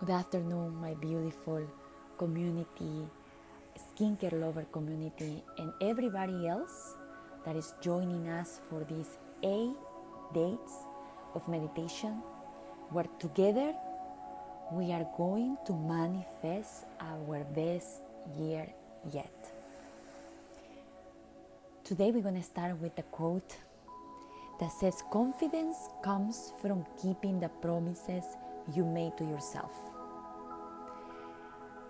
Good afternoon, my beautiful community, skincare lover community, and everybody else that is joining us for these eight days of meditation where together we are going to manifest our best year yet. Today we're going to start with a quote that says, Confidence comes from keeping the promises you made to yourself.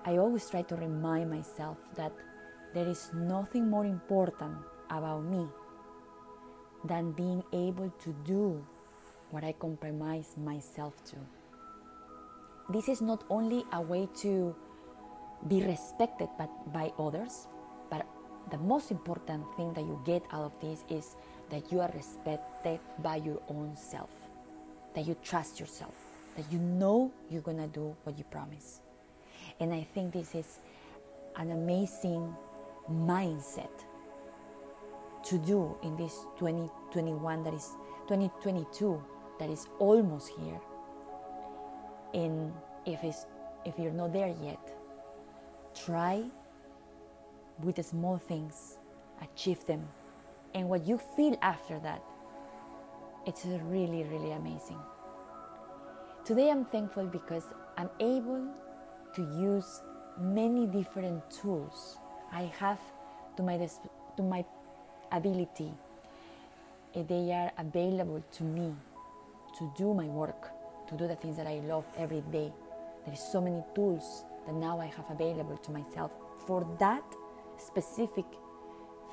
I always try to remind myself that there is nothing more important about me than being able to do what I compromise myself to. This is not only a way to be respected by, by others, but the most important thing that you get out of this is that you are respected by your own self, that you trust yourself, that you know you're gonna do what you promise. And I think this is an amazing mindset to do in this 2021 that is 2022 that is almost here. And if it's if you're not there yet, try with the small things, achieve them. And what you feel after that, it's really, really amazing. Today I'm thankful because I'm able to use many different tools I have to my, to my ability. Eh, they are available to me to do my work, to do the things that I love every day. There is so many tools that now I have available to myself for that specific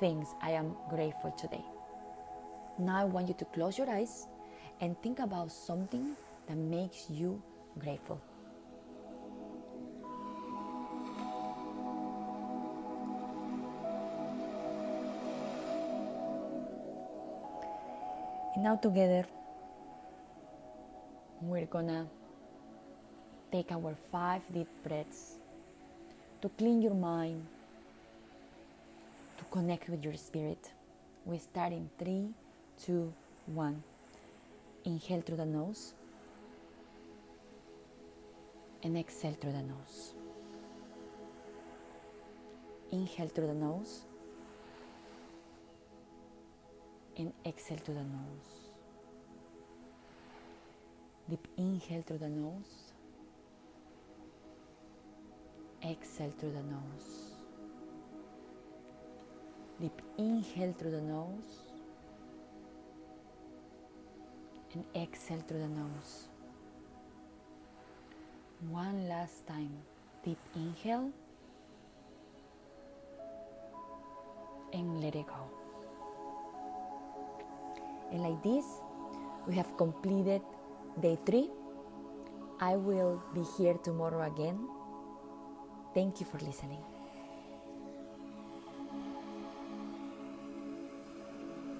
things I am grateful today. Now I want you to close your eyes and think about something that makes you grateful. And now together we're gonna take our five deep breaths to clean your mind, to connect with your spirit. We start in three, two, one. Inhale through the nose and exhale through the nose. Inhale through the nose and exhale through the nose. Deep inhale through the nose. Exhale through the nose. Deep inhale through the nose. And exhale through the nose. One last time. Deep inhale. And let it go. And like this, we have completed day three. I will be here tomorrow again. Thank you for listening.